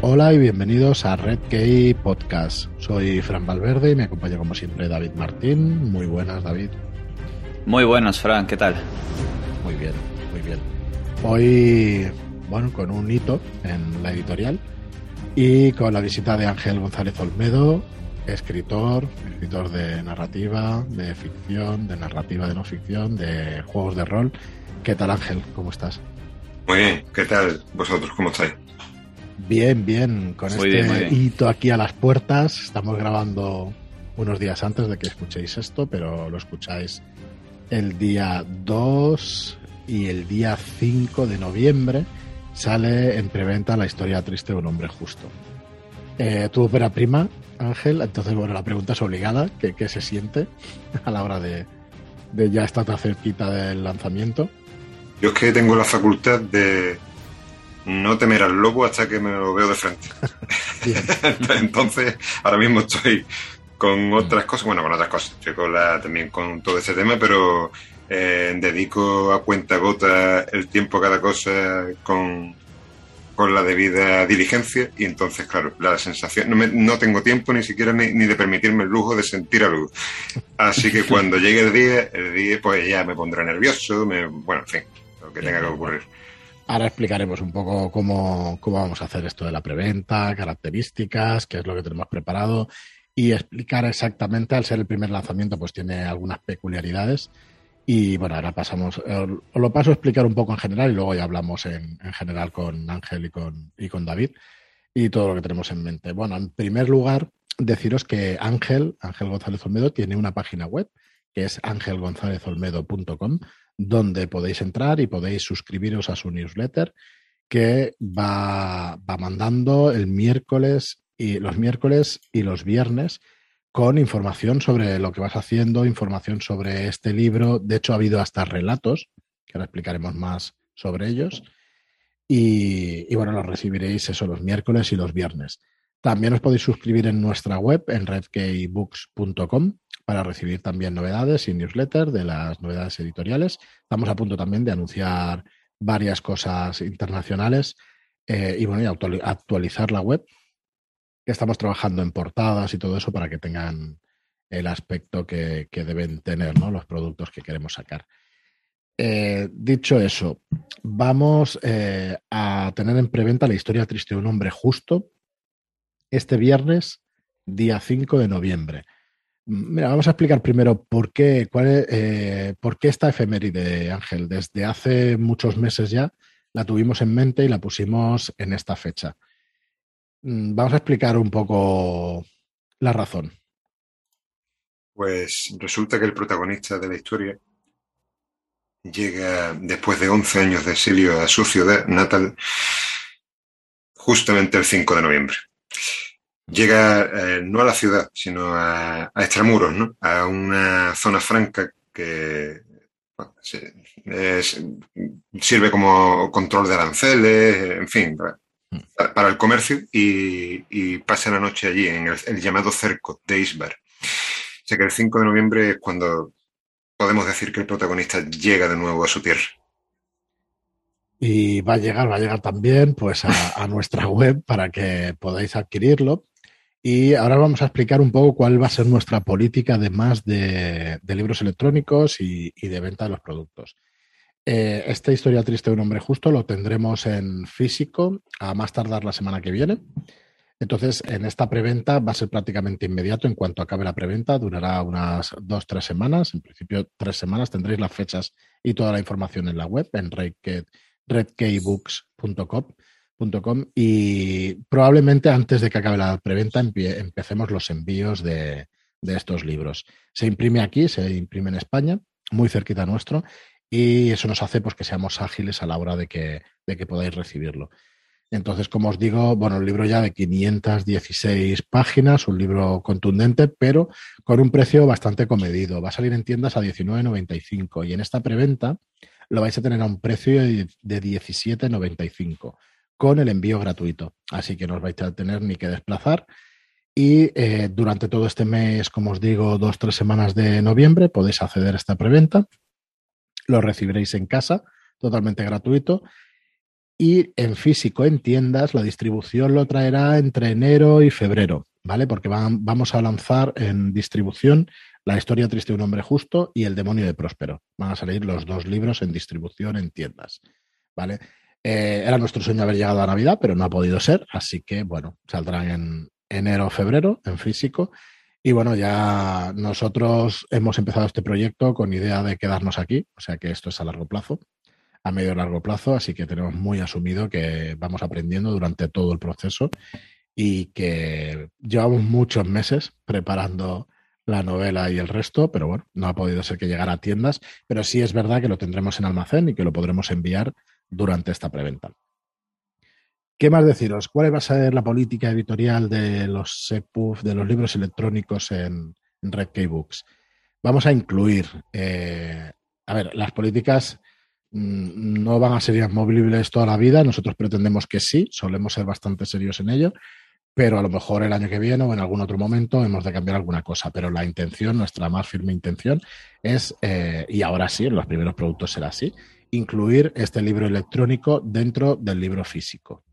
Hola y bienvenidos a Red Key Podcast. Soy Fran Valverde y me acompaña como siempre David Martín. Muy buenas, David. Muy buenas, Fran, ¿qué tal? Muy bien, muy bien. Hoy, bueno, con un hito en la editorial y con la visita de Ángel González Olmedo, escritor, escritor de narrativa, de ficción, de narrativa de no ficción, de juegos de rol. ¿Qué tal, Ángel? ¿Cómo estás? Muy bien, ¿qué tal vosotros? ¿Cómo estáis? Bien, bien, con este hito aquí a las puertas. Estamos grabando unos días antes de que escuchéis esto, pero lo escucháis el día 2 y el día 5 de noviembre sale en preventa la historia triste de un hombre justo. Eh, tu ópera prima, Ángel, entonces, bueno, la pregunta es obligada, ¿qué, se siente a la hora de, de ya estar tan cerquita del lanzamiento? Yo es que tengo la facultad de no temer al lobo hasta que me lo veo de frente. Entonces, ahora mismo estoy con otras cosas, bueno, con otras cosas, estoy con la, también con todo ese tema, pero eh, dedico a cuenta gota el tiempo a cada cosa con, con la debida diligencia y entonces, claro, la sensación, no, no tengo tiempo ni siquiera ni, ni, de permitirme el lujo de sentir algo. Así que cuando llegue el día, el día pues ya me pondré nervioso, me, bueno, en fin, lo que tenga que ocurrir. Ahora explicaremos un poco cómo, vamos a hacer esto de la preventa, características, qué es lo que tenemos preparado y explicar exactamente, al ser el primer lanzamiento, pues tiene algunas peculiaridades. Y bueno, ahora pasamos, eh, os lo paso a explicar un poco en general y luego ya hablamos en, en general con Ángel y con, y con David y todo lo que tenemos en mente. Bueno, en primer lugar, deciros que Ángel, Ángel González Olmedo, tiene una página web que es angelgonzalezolmedo.com, donde podéis entrar y podéis suscribiros a su newsletter que va, va mandando el miércoles y los miércoles y los viernes con información sobre lo que vas haciendo, información sobre este libro. De hecho, ha habido hasta relatos, que ahora explicaremos más sobre ellos. Y, y bueno, los recibiréis eso los miércoles y los viernes. También os podéis suscribir en nuestra web, en redkeybooks.com, para recibir también novedades y newsletters de las novedades editoriales. Estamos a punto también de anunciar varias cosas internacionales eh, y bueno, y actualizar la web. Estamos trabajando en portadas y todo eso para que tengan el aspecto que, que deben tener ¿no? los productos que queremos sacar. Eh, dicho eso, vamos eh, a tener en preventa la historia triste de un hombre justo este viernes, día 5 de noviembre. Mira, vamos a explicar primero por qué, cuál eh, por qué esta efeméride, Ángel. Desde hace muchos meses ya la tuvimos en mente y la pusimos en esta fecha. Mm, vamos a explicar un poco la razón. Pues resulta que el protagonista de la historia llega después de 11 años de exilio a su ciudad natal justamente el 5 de noviembre llega eh, no a la ciudad, sino a, a, extramuros, ¿no? A una zona franca que bueno, es, sirve como control de aranceles, en fin, para, para el comercio y, y, pasa la noche allí en el, el, llamado cerco de Isbar. O sea que el 5 de noviembre es cuando podemos decir que el protagonista llega de nuevo a su tierra. Y va a llegar, va a llegar también pues a, nuestra web para que podáis adquirirlo. Y ahora vamos a explicar un poco cuál va a ser nuestra política además de, libros electrónicos y, de venta de los productos. Eh, esta historia triste de un hombre justo lo tendremos en físico a más tardar la semana que viene. Entonces, en esta preventa va a ser prácticamente inmediato. En cuanto acabe la preventa, durará unas dos, tres semanas. En principio, tres semanas. Tendréis las fechas y toda la información en la web, en redkeybooks.com Com, y probablemente antes de que acabe la preventa empecemos los envíos de, de, estos libros. Se imprime aquí, se imprime en España, muy cerquita nuestro, y eso nos hace pues, que seamos ágiles a la hora de que, de que podáis recibirlo. Entonces, como os digo, bueno, un libro ya de 516 páginas, un libro contundente, pero con un precio bastante comedido. Va a salir en tiendas a 19,95 y en esta preventa lo vais a tener a un precio de 17,95 con el envío gratuito. Así que no os vais a tener ni que desplazar. Y eh, durante todo este mes, como os digo, dos, tres semanas de noviembre, podéis acceder a esta preventa. Lo recibiréis en casa, totalmente gratuito. Y en físico, en tiendas, la distribución lo traerá entre enero y febrero, ¿vale? Porque vamos a lanzar en distribución La historia triste de un hombre justo y El demonio de Próspero. Van a salir los dos libros en distribución en tiendas, ¿vale? Eh, era nuestro sueño haber llegado a Navidad, pero no ha podido ser, así que, bueno, saldrán en enero o febrero en físico. Y bueno, ya nosotros hemos empezado este proyecto con idea de quedarnos aquí, o sea que esto es a largo plazo, a medio largo plazo, así que tenemos muy asumido que vamos aprendiendo durante todo el proceso y que llevamos muchos meses preparando la novela y el resto, pero bueno, no ha podido ser que llegara a tiendas, pero sí es verdad que lo tendremos en almacén y que lo podremos enviar durante esta preventa. ¿Qué más deciros? ¿Cuál va a ser la política editorial de los SEPUF, de los libros electrónicos en, Red Key Books? Vamos a incluir, eh, a ver, las políticas mm, no van a ser inamovibles toda la vida, nosotros pretendemos que sí, solemos ser bastante serios en ello, pero a lo mejor el año que viene o en algún otro momento hemos de cambiar alguna cosa, pero la intención, nuestra más firme intención es, eh, y ahora sí, en los primeros productos será así, incluir este libro electrónico dentro del libro físico.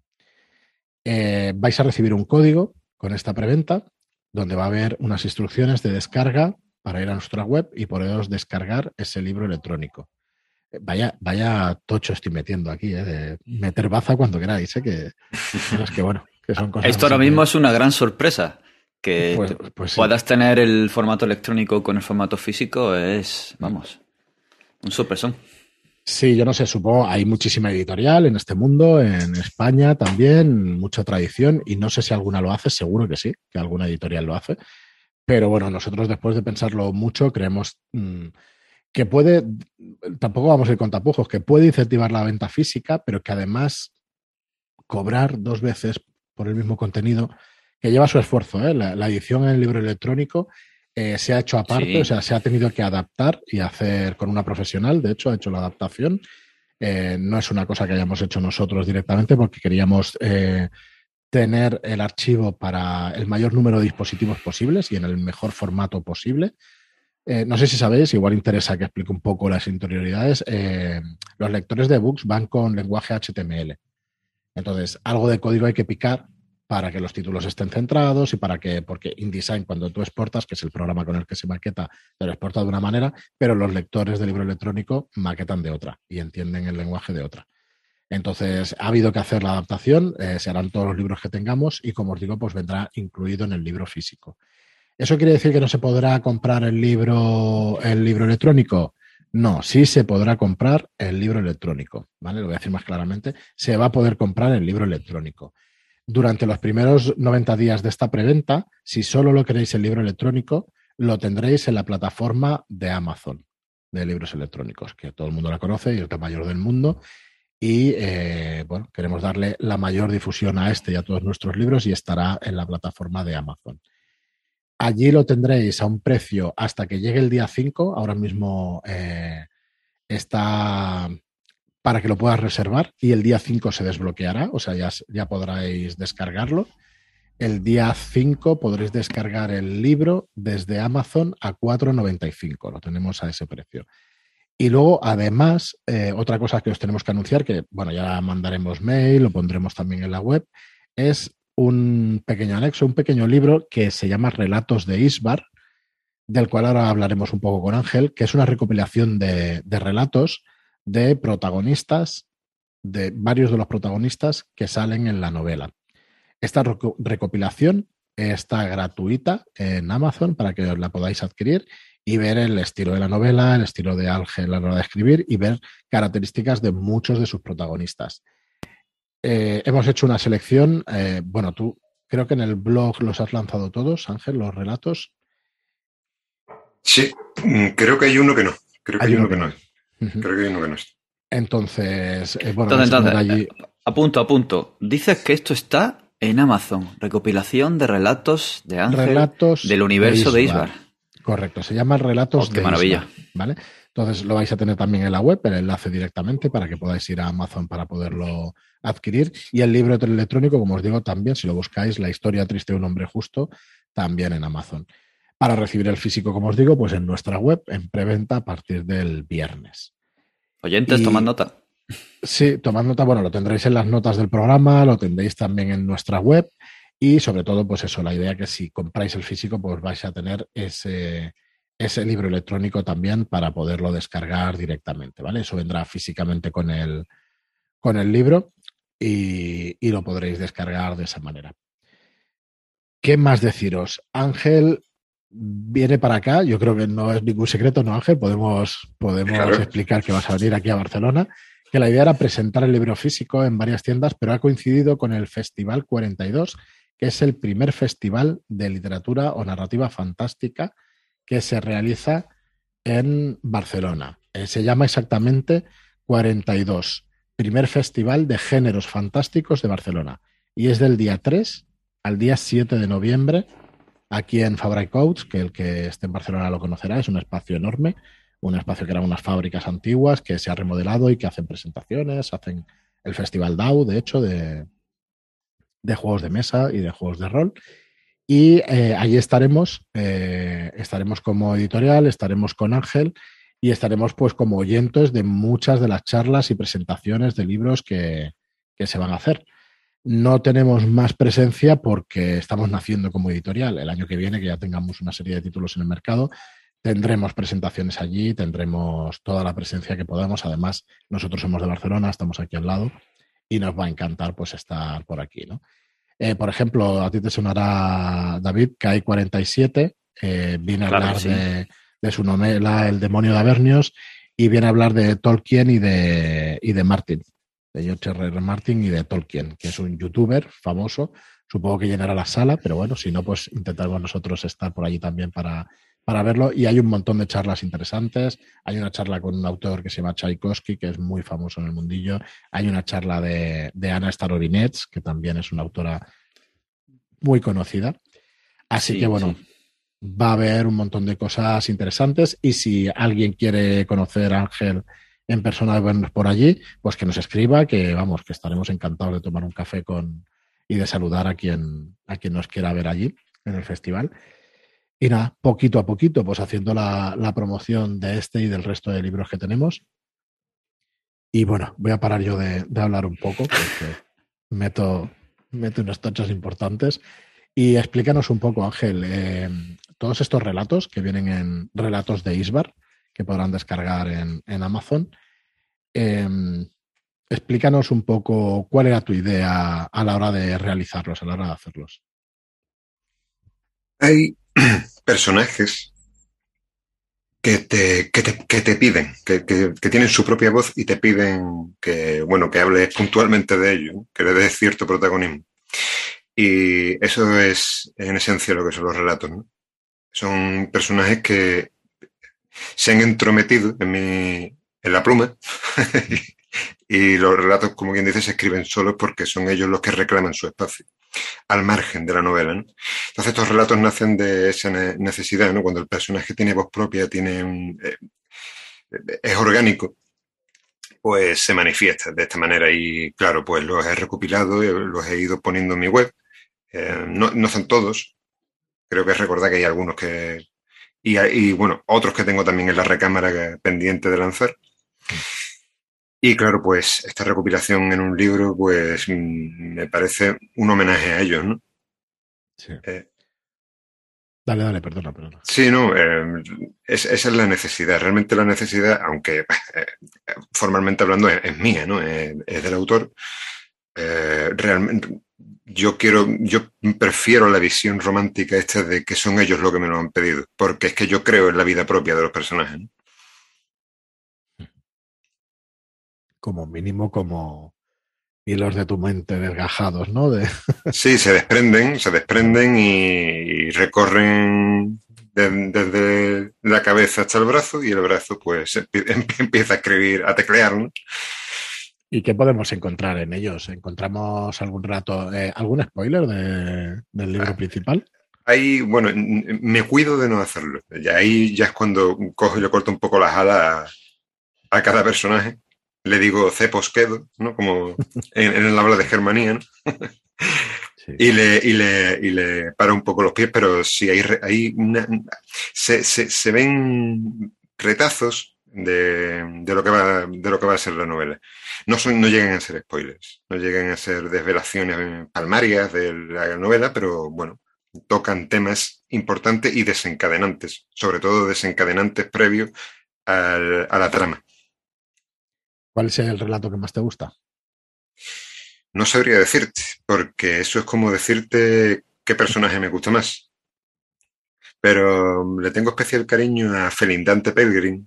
Eh, vais a recibir un código con esta preventa donde va a haber unas instrucciones de descarga para ir a nuestra web y poderos descargar ese libro electrónico. Eh, vaya, vaya tocho estoy metiendo aquí, ¿eh? de meter baza cuando queráis, ¿eh? que, que bueno, que son cosas. Esto ahora mismo es una gran sorpresa. Que pues, pues puedas tener el formato electrónico con el formato físico es, vamos, un sorpresón. Sí, yo no sé, supongo, hay muchísima editorial en este mundo, en España también, mucha tradición, y no sé si alguna lo hace, seguro que sí, que alguna editorial lo hace. Pero bueno, nosotros después de pensarlo mucho, creemos mm, que puede, tampoco vamos a ir con tapujos, que puede incentivar la venta física, pero que además cobrar dos veces por el mismo contenido, que lleva su esfuerzo, ¿eh? la, la edición en el libro electrónico eh, se ha hecho aparte, o sea, se ha tenido que adaptar y hacer con una profesional, de hecho, ha hecho la adaptación. Eh, no es una cosa que hayamos hecho nosotros directamente porque queríamos tener el archivo para el mayor número de dispositivos posibles y en el mejor formato posible. no sé si sabéis, igual interesa que explique un poco las interioridades. los lectores de books van con lenguaje HTML. Entonces, algo de código hay que picar para que los títulos estén centrados y para que, porque InDesign cuando tú exportas, que es el programa con el que se maqueta, te lo exporta de una manera, pero los lectores de libro electrónico maquetan de otra y entienden el lenguaje de otra. Entonces, ha habido que hacer la adaptación, eh, se harán todos los libros que tengamos y, como os digo, pues vendrá incluido en el libro físico. ¿Eso quiere decir que no se podrá comprar el libro, el libro electrónico? No, sí se podrá comprar el libro electrónico, ¿vale? Lo voy a decir más claramente. Se va a poder comprar el libro electrónico durante los primeros 90 días de esta preventa, si solo lo queréis el libro electrónico, lo tendréis en la plataforma de Amazon de libros electrónicos, que todo el mundo la conoce y es la mayor del mundo. Y eh, bueno, queremos darle la mayor difusión a este y a todos nuestros libros y estará en la plataforma de Amazon. Allí lo tendréis a un precio hasta que llegue el día 5. Ahora mismo eh, está para que lo puedas reservar y el día 5 se desbloqueará, o sea, ya, ya podréis descargarlo. El día 5 podréis descargar el libro desde Amazon a 4,95, lo tenemos a ese precio. Y luego, además, eh, otra cosa que os tenemos que anunciar, que bueno, ya mandaremos mail, lo pondremos también en la web, es un pequeño anexo, un pequeño libro que se llama Relatos de Isbar, del cual ahora hablaremos un poco con Ángel, que es una recopilación de, de relatos de protagonistas, de varios de los protagonistas que salen en la novela. Esta recopilación está gratuita en Amazon para que la podáis adquirir y ver el estilo de la novela, el estilo de Ángel a la hora de escribir y ver características de muchos de sus protagonistas. Eh, hemos hecho una selección, eh, bueno, tú creo que en el blog los has lanzado todos, Ángel, los relatos. Sí, mm, creo que hay uno que no. Creo que hay, uno que no. Creo que no Entonces, eh, bueno, entonces, a punto, a punto. Dices que esto está en Amazon, recopilación de relatos de Ángel del universo de Isbar. Correcto, se llama Relatos oh, qué maravilla. ¿vale? Entonces lo vais a tener también en la web, el enlace directamente para que podáis ir a Amazon para poderlo adquirir. Y el libro electrónico, como os digo, también, si lo buscáis, La historia triste de un hombre justo, también en Amazon para recibir el físico, como os digo, pues en nuestra web, en preventa a partir del viernes. Oyentes, toman nota. Sí, tomad nota, bueno, lo tendréis en las notas del programa, lo tendréis también en nuestra web y sobre todo, pues eso, la idea que si compráis el físico, pues vais a tener ese, ese libro electrónico también para poderlo descargar directamente, ¿vale? Eso vendrá físicamente con el, con el libro y, y lo podréis descargar de esa manera. ¿Qué más deciros? Ángel viene para acá. Yo creo que no es ningún secreto, ¿no, Ángel? Podemos, podemos explicar que vas a venir aquí a Barcelona. Que la idea era presentar el libro físico en varias tiendas, pero ha coincidido con el Festival 42, que es el primer festival de literatura o narrativa fantástica que se realiza en Barcelona. Eh, se llama exactamente 42, primer festival de géneros fantásticos de Barcelona. Y es del día 3 al día 7 de noviembre aquí en Fabra Coats, que el que esté en Barcelona lo conocerá, es un espacio enorme, un espacio que eran unas fábricas antiguas que se ha remodelado y que hacen presentaciones, hacen el Festival DAO, de hecho, de, de juegos de mesa y de juegos de rol. Y eh, allí estaremos, eh, estaremos como editorial, estaremos con Ángel y estaremos pues como oyentes de muchas de las charlas y presentaciones de libros que, que se van a hacer. No tenemos más presencia porque estamos naciendo como editorial. El año que viene, que ya tengamos una serie de títulos en el mercado, tendremos presentaciones allí, tendremos toda la presencia que podamos. Además, nosotros somos de Barcelona, estamos aquí al lado y nos va a encantar pues estar por aquí, ¿no? Eh, por ejemplo, a ti te sonará, David, que hay 47, eh, viene a hablar de, de, su novela El demonio de Avernios y viene a hablar de Tolkien y de, y de Martin de George R. R. Martin y de Tolkien, que es un youtuber famoso. Supongo que llenará la sala, pero bueno, si no, pues intentaremos nosotros estar por allí también para, para verlo. Y hay un montón de charlas interesantes. Hay una charla con un autor que se llama Tchaikovsky, que es muy famoso en el mundillo. Hay una charla de, de Ana Starovinets, que también es una autora muy conocida. Así que bueno, va a haber un montón de cosas interesantes. Y si alguien quiere conocer a Ángel en persona de vernos por allí, pues que nos escriba, que vamos, que estaremos encantados de tomar un café con y de saludar a quien, a quien nos quiera ver allí en el festival. Y nada, poquito a poquito, pues haciendo la, promoción de este y del resto de libros que tenemos. Y bueno, voy a parar yo de, hablar un poco, porque meto, meto unas tochas importantes. Y explícanos un poco, Ángel, eh, todos estos relatos que vienen en relatos de Isbar, que podrán descargar en, Amazon. Em, explícanos un poco cuál era tu idea a la hora de realizarlos, a la hora de hacerlos. Hay personajes que te, que te, piden, que, tienen su propia voz y te piden que, bueno, que hables puntualmente de ello, que le des cierto protagonismo. Y eso es en esencia lo que son los relatos. Son personajes que se han entrometido en, mi, en la pluma y los relatos, como quien dice, se escriben solos porque son ellos los que reclaman su espacio, al margen de la novela. Entonces estos relatos nacen de esa necesidad, ¿no? cuando el personaje tiene voz propia, tiene eh, es orgánico, pues se manifiesta de esta manera y claro, pues los he recopilado, los he ido poniendo en mi web. Eh, no, no son todos, creo que recordar que hay algunos que, y, bueno, otros que tengo también en la recámara pendiente de lanzar. Y claro, pues esta recopilación en un libro, pues mm, me parece un homenaje a ellos, ¿no? Sí. Eh, dale, dale, perdona, perdona. Sí, no, eh, esa es la necesidad. Realmente la necesidad, aunque eh, formalmente hablando es, mía, ¿no? es del autor. realmente yo quiero, yo prefiero la visión romántica esta de que son ellos los que me lo han pedido, porque es que yo creo en la vida propia de los personajes. Como mínimo, como hilos de tu mente desgajados, ¿no? Sí, se desprenden, se desprenden y, recorren desde la cabeza hasta el brazo y el brazo pues empieza a escribir, a teclear, ¿no? ¿Y qué podemos encontrar en ellos? ¿Encontramos algún rato, eh, algún spoiler del libro ah, principal? Ahí, bueno, me cuido de no hacerlo. Y ahí ya es cuando cojo y le corto un poco las alas a, cada personaje. Le digo cepos quedo, ¿no? Como en, el habla de Germanía, ¿no? Y, le, y, le, y le para un poco los pies, pero sí hay, hay una, se, se, se ven retazos de, lo que va, de lo que va a ser la novela. No, son, no llegan a ser spoilers, no llegan a ser desvelaciones palmarias de la novela, pero bueno, tocan temas importantes y desencadenantes, sobre todo desencadenantes previos a la trama. ¿Cuál es el relato que más te gusta? No sabría decirte, porque eso es como decirte qué personaje me gusta más. Pero le tengo especial cariño a Felindante Pelgrim.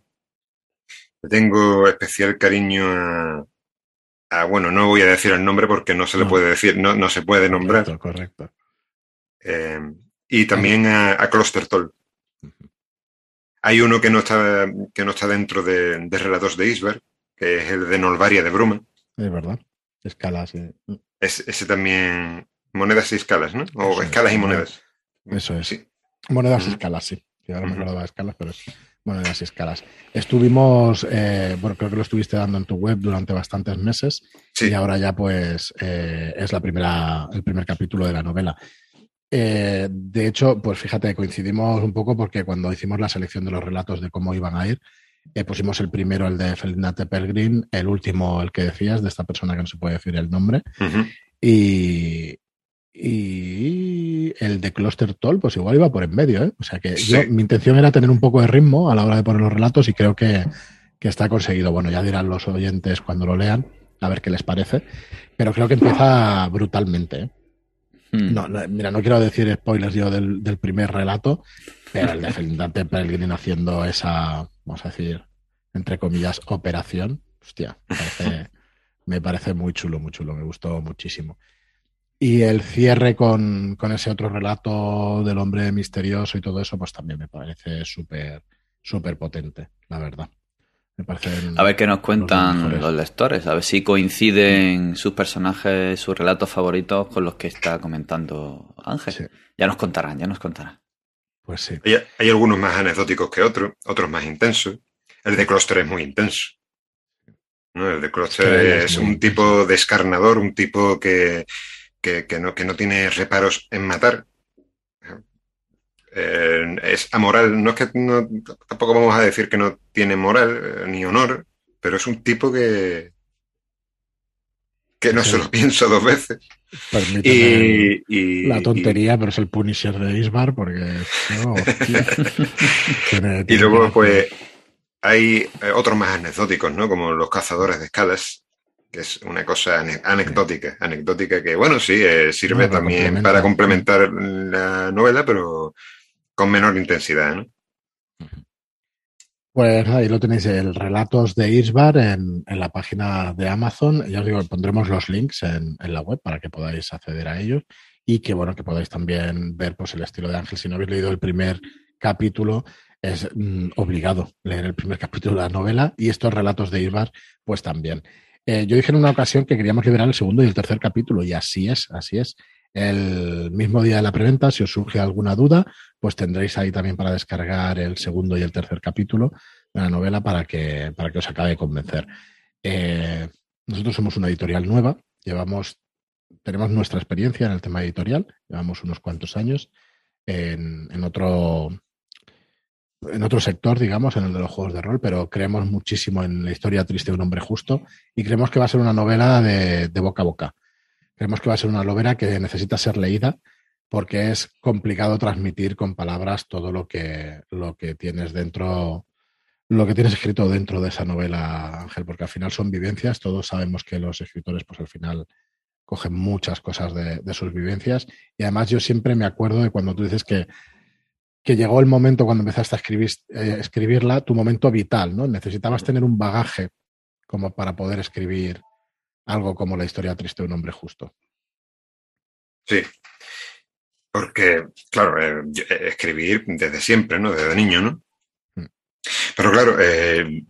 Le tengo especial cariño a, bueno, no voy a decir el nombre porque no se le puede decir, no, no se puede nombrar. Correcto, correcto. Eh, y también a, a Toll. Hay uno que no está, que no está dentro de, Relatos de Isberg, que es el de Nolvaria de Bruma. Es verdad. Escalas. Es, ese también. Monedas y escalas, ¿no? O escalas y monedas. Eso es. Sí. Monedas y escalas, sí. ahora me acordaba de escalas, pero es monedas y escalas. Estuvimos, eh, bueno, creo que lo estuviste dando en tu web durante bastantes meses. Y ahora ya, pues, eh, es la primera, el primer capítulo de la novela. Eh, de hecho, pues fíjate, coincidimos un poco porque cuando hicimos la selección de los relatos de cómo iban a ir, eh, pusimos el primero, el de Felindate Pelgrim, el último, el que decías, de esta persona que no se puede decir el nombre, y, y el de Cluster Toll, pues igual iba por en medio, ¿eh? O sea que mi intención era tener un poco de ritmo a la hora de poner los relatos y creo que, que está conseguido. Bueno, ya dirán los oyentes cuando lo lean, a ver qué les parece, pero creo que empieza brutalmente, ¿eh? Hmm. No, mira, no quiero decir spoilers yo del, primer relato, pero el de Felindante Pelgrim haciendo esa, vamos a decir, entre comillas, operación, hostia, me parece, muy chulo, muy chulo, me gustó muchísimo. Y el cierre con, con, ese otro relato del hombre misterioso y todo eso, pues también me parece súper, súper potente, la verdad a ver qué nos cuentan los, lectores, a ver si coinciden sus personajes, sus relatos favoritos con los que está comentando Ángel. Ya nos contarán, ya nos contarán. Pues sí. Hay, algunos más anecdóticos que otros, otros más intensos. El de Cluster es muy intenso. El de Cluster es, un tipo descarnador, un tipo que, no, que no tiene reparos en matar. Eh, es amoral. No es que tampoco vamos a decir que no tiene moral eh, ni honor, pero es un tipo que que no se lo pienso dos veces. Y, la tontería, pero es el Punisher de Ismar, porque y luego, pues, hay eh, otros más anecdóticos, ¿no? Como los cazadores de escalas, que es una cosa anecdótica, anecdótica que, bueno, sí, sirve también para complementar la novela, pero con menor intensidad, ¿no? Pues ahí lo tenéis, el relatos de Isbar en, la página de Amazon. Ya os digo, pondremos los links en, la web para que podáis acceder a ellos y que bueno, que podáis también ver pues el estilo de Ángel. Si no habéis leído el primer capítulo, es mm, obligado leer el primer capítulo de la novela y estos relatos de Isbar, pues también. Eh, yo dije en una ocasión que queríamos liberar el segundo y el tercer capítulo y así es, así es el mismo día de la preventa. Si os surge alguna duda, pues tendréis ahí también para descargar el segundo y el tercer capítulo de la novela para que, para que os acabe de convencer. Eh, nosotros somos una editorial nueva, llevamos, tenemos nuestra experiencia en el tema editorial, llevamos unos cuantos años en, en otro en otro sector, digamos, en el de los juegos de rol, pero creemos muchísimo en la historia triste de un hombre justo y creemos que va a ser una novela de, de boca a boca. Creemos que va a ser una novela que necesita ser leída porque es complicado transmitir con palabras todo lo que, lo que tienes dentro, lo que tienes escrito dentro de esa novela, Ángel, porque al final son vivencias, todos sabemos que los escritores pues al final cogen muchas cosas de, sus vivencias y además yo siempre me acuerdo de cuando tú dices que, que llegó el momento cuando empezaste a escribir, eh, escribirla, tu momento vital, ¿no? Necesitabas tener un bagaje como para poder escribir algo como la historia triste de un hombre justo. Sí, porque, claro, eh, eh, escribir desde siempre, ¿no? Desde niño, ¿no? Mm. Pero claro, eh,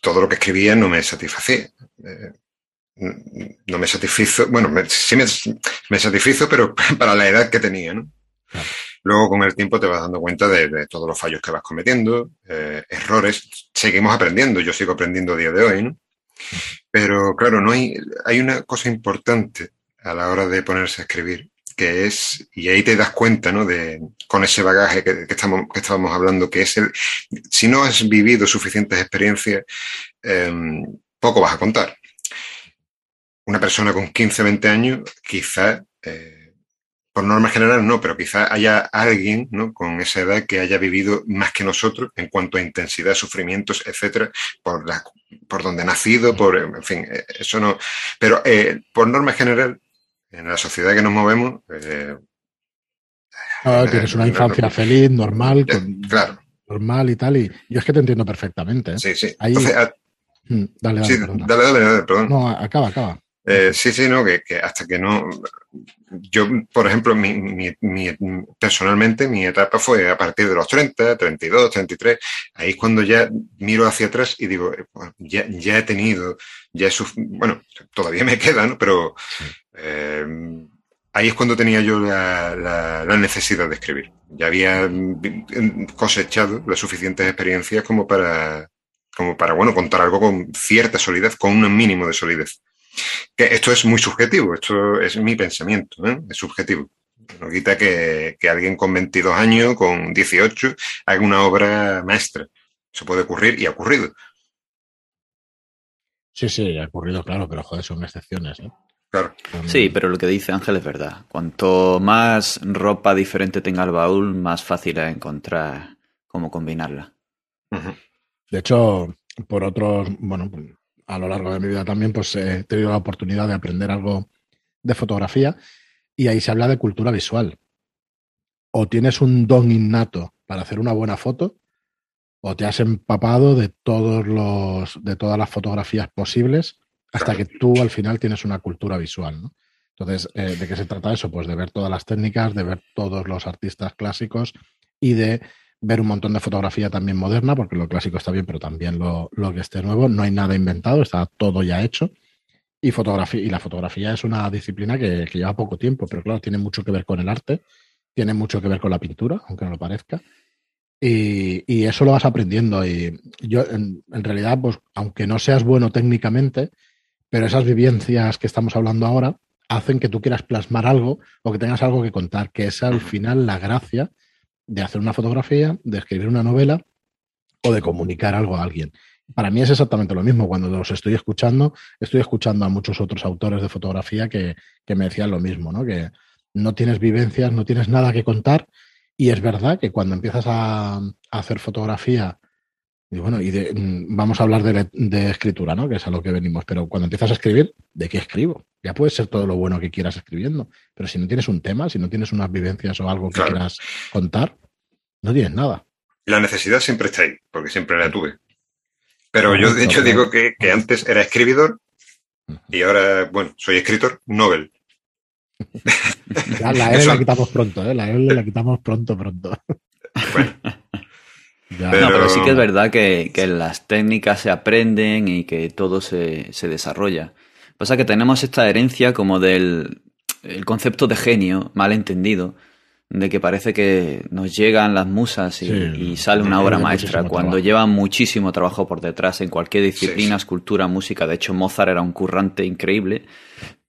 todo lo que escribía no me satisfacía. no me satisfizo, bueno, sí me, satisfizo, pero para la edad que tenía, ¿no? Luego con el tiempo te vas dando cuenta de, todos los fallos que vas cometiendo, errores. Seguimos aprendiendo, yo sigo aprendiendo a día de hoy, ¿no? Pero claro, no hay, hay una cosa importante a la hora de ponerse a escribir, que es, y ahí te das cuenta, ¿no? De, con ese bagaje que, estamos, que estábamos hablando, que es el, si no has vivido suficientes experiencias, em, poco vas a contar. Una persona con 15, 20 años, quizás, eh, por norma general no, pero quizás haya alguien ¿no? con esa edad que haya vivido más que nosotros en cuanto a intensidad, sufrimientos, etcétera, por, la, por donde ha nacido, por, en fin, eh, eso no. Pero eh, por norma general, en la sociedad que nos movemos. Eh, ah, tienes una infancia feliz, normal, claro. normal y tal. Y yo es que te entiendo perfectamente. Sí, sí. Ahí... Ah, mm, dale, dale, dale, dale, perdón. No, acaba, acaba. Eh, sí, sí, no, que, hasta que no. Yo, por ejemplo, mi, personalmente, mi etapa fue a partir de los 30, 32, 33. Ahí es cuando ya miro hacia atrás y digo, eh, pues, ya, ya, he tenido, ya he Bueno, todavía me queda, ¿no? Pero eh, ahí es cuando tenía yo la, necesidad de escribir. Ya había cosechado las suficientes experiencias como para, como para, bueno, contar algo con cierta solidez, con un mínimo de solidez. Que esto es muy subjetivo, esto es mi pensamiento, ¿eh? es subjetivo. No quita que, alguien con 22 años, con 18, haga una obra maestra. Eso puede ocurrir y ha ocurrido. Sí, sí, ha ocurrido, claro, pero joder, son excepciones. ¿eh? Claro. Sí, pero lo que dice Ángel es verdad. Cuanto más ropa diferente tenga el baúl, más fácil es encontrar cómo combinarla. De hecho, por otros, bueno, a lo largo de mi vida también, pues he tenido la oportunidad de aprender algo de fotografía y ahí se habla de cultura visual. O tienes un don innato para hacer una buena foto, o te has empapado de todos los, de todas las fotografías posibles hasta que tú al final tienes una cultura visual. Entonces, eh, ¿de qué se trata eso? Pues de ver todas las técnicas, de ver todos los artistas clásicos y de ver un montón de fotografía también moderna, porque lo clásico está bien, pero también lo, que esté nuevo. No hay nada inventado, está todo ya hecho. Y, fotografía, y la fotografía es una disciplina que, lleva poco tiempo, pero claro, tiene mucho que ver con el arte, tiene mucho que ver con la pintura, aunque no lo parezca. Y, eso lo vas aprendiendo. Y yo, en, en, realidad, pues, aunque no seas bueno técnicamente, pero esas vivencias que estamos hablando ahora hacen que tú quieras plasmar algo o que tengas algo que contar, que es al final la gracia de hacer una fotografía, de escribir una novela o de comunicar algo a alguien. Para mí es exactamente lo mismo. Cuando los estoy escuchando, estoy escuchando a muchos otros autores de fotografía que, me decían lo mismo, ¿no? Que no tienes vivencias, no tienes nada que contar. Y es verdad que cuando empiezas a, hacer fotografía, y bueno, y mm, vamos a hablar de, de, escritura, ¿no? Que es a lo que venimos. Pero cuando empiezas a escribir, ¿de qué escribo? Ya puede ser todo lo bueno que quieras escribiendo, pero si no tienes un tema, si no tienes unas vivencias o algo que quieras contar, no tienes nada. La necesidad siempre está ahí, porque siempre la tuve. Pero yo, de hecho, digo que, antes era escribidor y ahora, bueno, soy escritor Nobel. la E la quitamos pronto, ¿eh? La E la quitamos pronto, pronto. Bueno. Pero... sí que es verdad que, las técnicas se aprenden y que todo se, se desarrolla. Pasa que tenemos esta herencia como del el concepto de genio mal entendido, de que parece que nos llegan las musas y, sale una obra maestra, cuando lleva muchísimo trabajo por detrás en cualquier disciplina, escultura, música. De hecho, Mozart era un currante increíble,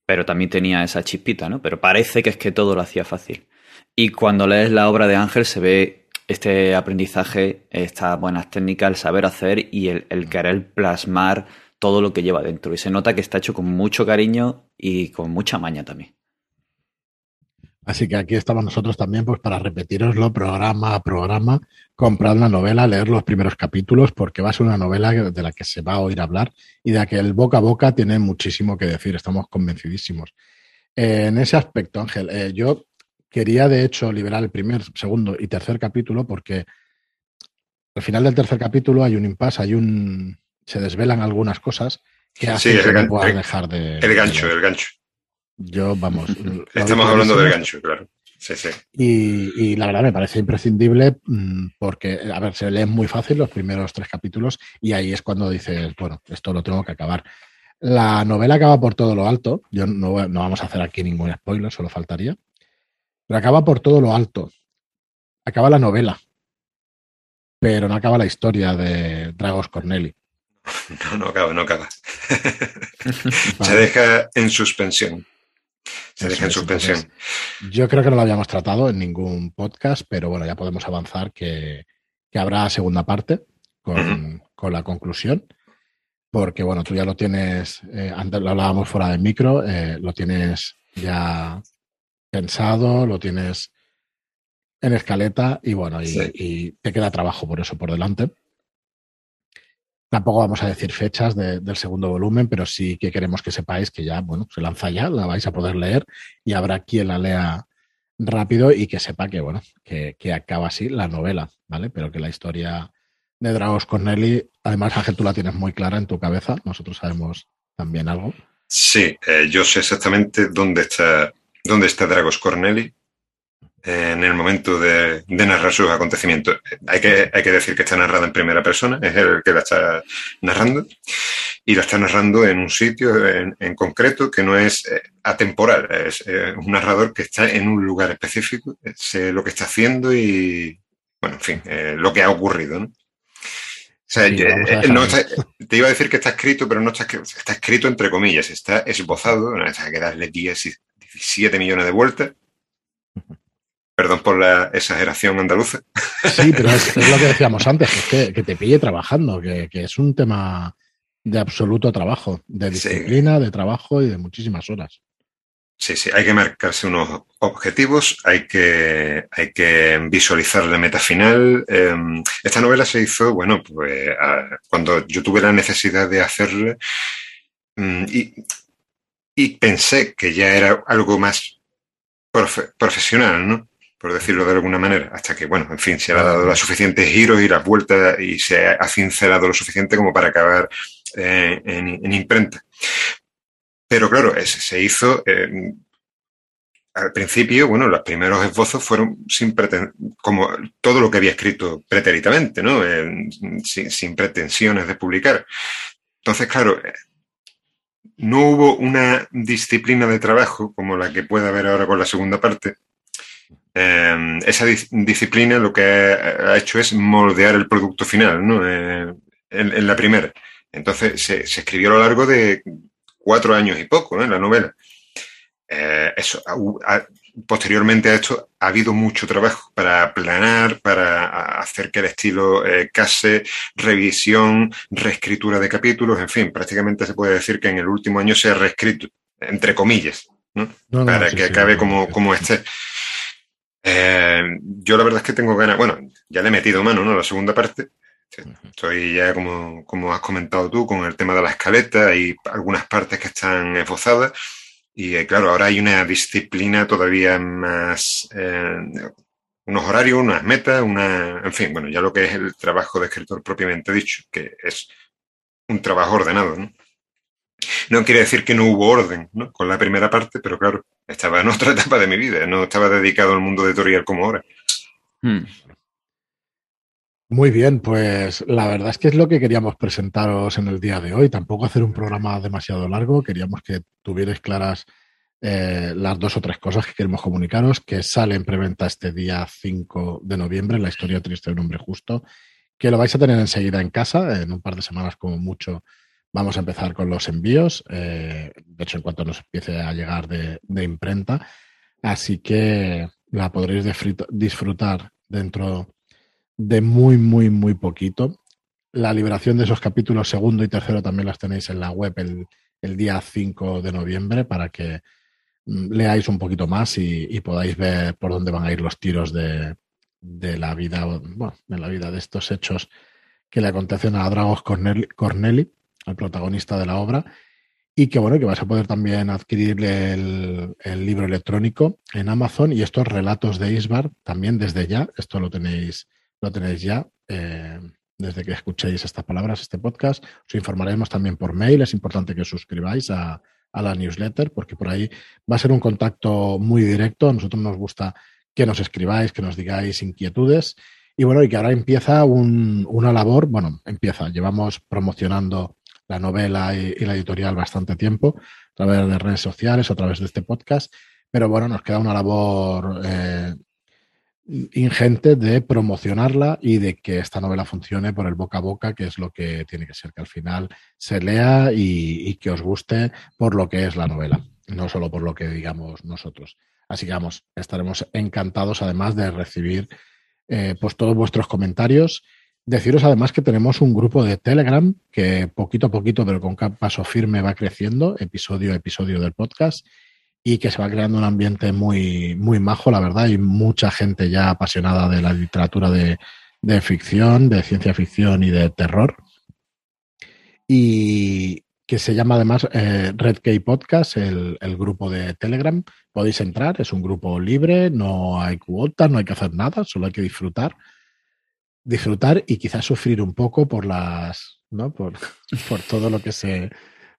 pero también tenía esa chispita, ¿no? Pero parece que es que todo lo hacía fácil. Y cuando lees la obra de Ángel se ve este aprendizaje, estas buenas técnicas, el saber hacer y el, querer plasmar todo lo que lleva dentro. Y se nota que está hecho con mucho cariño y con mucha maña también. Así que aquí estamos nosotros también pues para repetiroslo programa a programa, comprar la novela, leer los primeros capítulos, porque va a ser una novela de la que se va a oír hablar y de la que el boca a boca tiene muchísimo que decir, estamos convencidísimos. en ese aspecto, Ángel, eh, yo quería de hecho liberar el primer, segundo y tercer capítulo porque al final del tercer capítulo hay un impasse, hay un, se desvelan algunas cosas que hacen que no puedas dejar de. El gancho, el gancho. Yo, vamos. Estamos hablando del gancho, claro. Sí, sí. Y, la verdad me parece imprescindible mm, porque, a ver, se leen muy fácil los primeros tres capítulos y ahí es cuando dices, bueno, esto lo tengo que acabar. La novela acaba por todo lo alto. Yo no, no vamos a hacer aquí ningún spoiler, solo faltaría. Pero acaba por todo lo alto. Acaba la novela. Pero no acaba la historia de Dragos Corneli. No, no acaba, no acaba. Se deja en suspensión. se deja en suspensión. yo creo que no lo habíamos tratado en ningún podcast, pero bueno, ya podemos avanzar que, habrá segunda parte con, la conclusión. Porque bueno, tú ya lo tienes, eh, antes lo hablábamos fuera del micro, eh, lo tienes ya pensado, lo tienes en escaleta y bueno, y, te queda trabajo por eso por delante. Tampoco vamos a decir fechas del segundo volumen, pero sí que queremos que sepáis que ya, bueno, se lanza ya, la vais a poder leer y habrá quien la lea rápido y que sepa que, bueno, que, acaba así la novela, ¿vale? Pero que la historia de Dragos Corneli, además, Ángel, tú la tienes muy clara en tu cabeza, nosotros sabemos también algo. Sí, eh, yo sé exactamente dónde está, dónde está Dragos Corneli en el momento de, narrar sus acontecimientos. Hay que, hay que decir que está narrada en primera persona, es el que la está narrando, y la está narrando en un sitio en, concreto que no es eh, atemporal, es eh, un narrador que está en un lugar específico, sé lo que está haciendo y, bueno, en fin, eh, lo que ha ocurrido, ¿no? O sea, te iba a decir que está escrito, pero no está, está escrito entre comillas, está esbozado, hay que darle 17 millones de vueltas Perdón por la exageración andaluza. Sí, pero es, lo que decíamos antes, que, que te pille trabajando, que, es un tema de absoluto trabajo, de disciplina, de trabajo y de muchísimas horas. Sí, sí, hay que marcarse unos objetivos, hay que, hay que visualizar la meta final. Em, esta novela se hizo, bueno, pues cuando yo tuve la necesidad de hacerla mm, y, pensé que ya era algo más profesional, ¿no? por decirlo de alguna manera, hasta que, bueno, en fin, se ha dado los suficientes giros y las vueltas y se ha cincelado lo suficiente como para acabar eh, en, imprenta. Pero claro, se hizo eh, al principio, bueno, los primeros esbozos fueron sin como todo lo que había escrito preteritamente, ¿no? sin, sin, pretensiones de publicar. Entonces, claro, no hubo una disciplina de trabajo como la que puede haber ahora con la segunda parte, Em, esa disciplina lo que ha, hecho es moldear el producto final, ¿no? Eh, en, la primera. Entonces se, escribió a lo largo de cuatro años y poco, en La novela. Eh, eso, posteriormente a esto ha habido mucho trabajo para planar, para hacer que el estilo eh, case, revisión, reescritura de capítulos, en fin, prácticamente se puede decir que en el último año se ha reescrito, entre comillas, para que acabe como, como esté. Eh, yo la verdad es que tengo ganas, bueno, ya le he metido mano, ¿no? La segunda parte. Estoy ya, como, como has comentado tú, con el tema de la escaleta, y algunas partes que están esbozadas. Y eh, claro, ahora hay una disciplina todavía más, eh, unos horarios, unas metas, una, en fin, bueno, ya lo que es el trabajo de escritor propiamente dicho, que es un trabajo ordenado, ¿no? No quiere decir que no hubo orden ¿no? con la primera parte, pero claro, estaba en otra etapa de mi vida, no estaba dedicado al mundo de Toriel como ahora. Hmm. Muy bien, pues la verdad es que es lo que queríamos presentaros en el día de hoy. Tampoco hacer un programa demasiado largo, queríamos que tuvierais claras eh, las dos o tres cosas que queremos comunicaros, que sale en preventa este día 5 de noviembre, la historia triste de un hombre justo, que lo vais a tener enseguida en casa, en un par de semanas como mucho Vamos a empezar con los envíos, eh, de hecho en cuanto nos empiece a llegar de, imprenta, así que la podréis disfrutar dentro de muy, muy, muy poquito. La liberación de esos capítulos segundo y tercero también las tenéis en la web el, día 5 de noviembre para que mm, leáis un poquito más y, podáis ver por dónde van a ir los tiros de, la vida, bueno, de la vida de estos hechos que le acontecen a Dragos Corneli el protagonista de la obra, y que bueno, que vas a poder también adquirir el, libro electrónico en Amazon y estos relatos de Isbar también desde ya, esto lo tenéis, lo tenéis ya. Eh, desde que escuchéis estas palabras, este podcast, os informaremos también por mail. Es importante que os suscribáis a, la newsletter porque por ahí va a ser un contacto muy directo. A nosotros nos gusta que nos escribáis, que nos digáis inquietudes. Y bueno, y que ahora empieza una labor, bueno, empieza, llevamos promocionando la novela y, la editorial bastante tiempo, a través de redes sociales, a través de este podcast, pero bueno, nos queda una labor eh, ingente de promocionarla y de que esta novela funcione por el boca a boca, que es lo que tiene que ser, que al final se lea y, que os guste por lo que es la novela. no solo por lo que digamos nosotros. Así que vamos, estaremos encantados además de recibir eh, pues todos vuestros comentarios. Deciros además que tenemos un grupo de Telegram que poquito a poquito, pero con paso firme va creciendo, episodio a episodio del podcast, y que se va creando un ambiente muy, muy majo, la verdad, y mucha gente ya apasionada de la literatura de, de ficción, de ciencia ficción y de terror. Y, que se llama además eh, Red Key Podcast, el, grupo de Telegram. Podéis entrar, es un grupo libre, no hay cuotas, no hay que hacer nada, solo hay que disfrutar. Disfrutar y quizás sufrir un poco por las, ¿no? Por, por todo lo que se,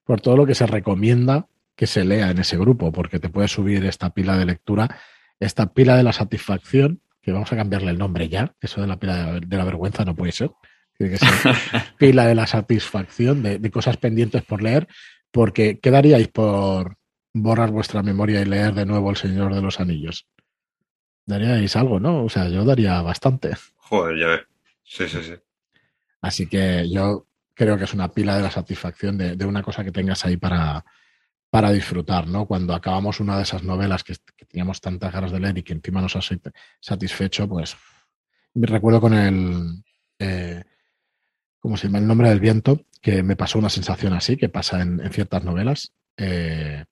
por todo lo que se recomienda que se lea en ese grupo, porque te puede subir esta pila de lectura, esta pila de la satisfacción, que vamos a cambiarle el nombre ya, eso de la pila de la vergüenza no puede ser tiene que ser pila de la satisfacción de, cosas pendientes por leer, porque ¿qué daríais por borrar vuestra memoria y leer de nuevo El Señor de los Anillos? Daríais algo, ¿no? O sea, yo daría bastante. Joder, ya ves. Sí, sí, sí. Así que yo creo que es una pila de la satisfacción de, una cosa que tengas ahí para, para disfrutar, ¿no? Cuando acabamos una de esas novelas que, teníamos tantas ganas de leer y que encima nos ha satisfecho, pues me recuerdo con el eh, como se llama? El nombre del viento, que me pasó una sensación así, que pasa en, ciertas novelas. Eh,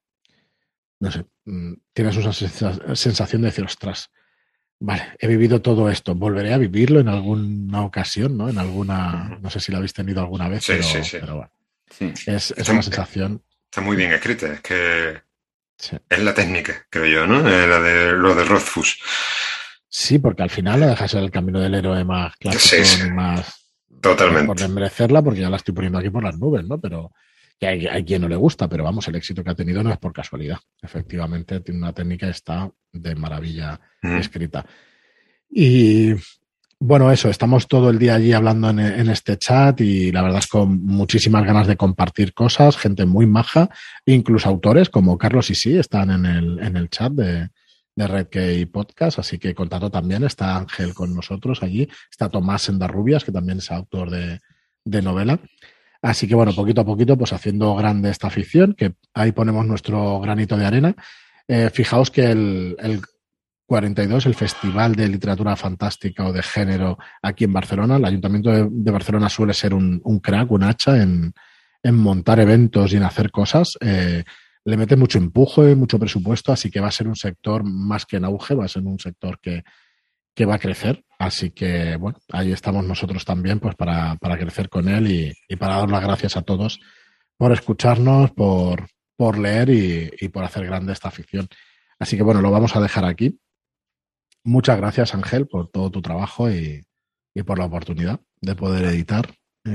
no sé, mm, tienes una sensación de decir, ostras, vale, he vivido todo esto, volveré a vivirlo en alguna ocasión, ¿no? En alguna, no sé si lo habéis tenido alguna vez, pero, bueno. Es, una sensación. Está muy bien escrita, es que es la técnica, creo yo, ¿no? La de lo de Rothfuss. Sí, porque al final lo dejas el camino del héroe más clásico, más Totalmente. Por desmerecerla, porque ya la estoy poniendo aquí por las nubes, ¿no? Pero que hay, quien no le gusta, pero vamos, el éxito que ha tenido no es por casualidad. Efectivamente, tiene una técnica está de maravilla mm. escrita. Y bueno, eso, estamos todo el día allí hablando en, este chat y la verdad es con muchísimas ganas de compartir cosas, gente muy maja, incluso autores como Carlos y sí están en el, en el chat de, de Red Key Podcast, así que contado también, está Ángel con nosotros allí, está Tomás Endarrubias, que también es autor de, novela. Así que bueno, poquito a poquito, pues haciendo grande esta afición, que ahí ponemos nuestro granito de arena. Eh, fijaos que el 42, el Festival de Literatura Fantástica o de Género aquí en Barcelona, el Ayuntamiento de, Barcelona suele ser un, crack, un hacha en, montar eventos y en hacer cosas. Eh, le mete mucho empuje, mucho presupuesto, así que va a ser un sector más que en auge, va a ser un sector que, va a crecer. Así que, bueno, ahí estamos nosotros también, pues para, crecer con él y, para dar las gracias a todos por escucharnos, por, por leer y, por hacer grande esta ficción. Así que, bueno, lo vamos a dejar aquí. Muchas gracias, Ángel, por todo tu trabajo y, por la oportunidad de poder editar.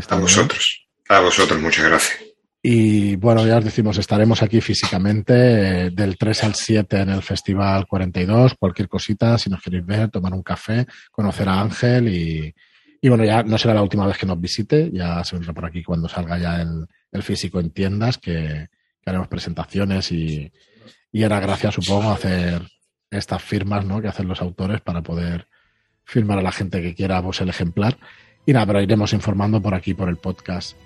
a vosotros. A vosotros, muchas gracias. Y bueno, ya os decimos, estaremos aquí físicamente eh, del 3 al 7 en el Festival 42. Cualquier cosita, si nos queréis ver, tomar un café, conocer a Ángel y, y bueno, ya no será la última vez que nos visite, ya se vendrá por aquí cuando salga ya el, el físico en tiendas, que, haremos presentaciones y, y era gracias, supongo, hacer estas firmas ¿no? que hacen los autores para poder firmar a la gente que quiera pues, el ejemplar. Y nada, pero iremos informando por aquí, por el podcast.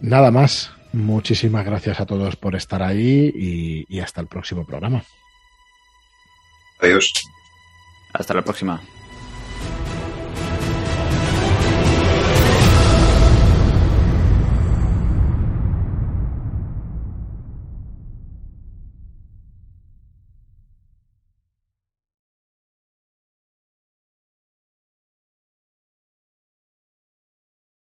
Nada más. Muchísimas gracias a todos por estar ahí y, y hasta el próximo programa. Adiós. Hasta la próxima.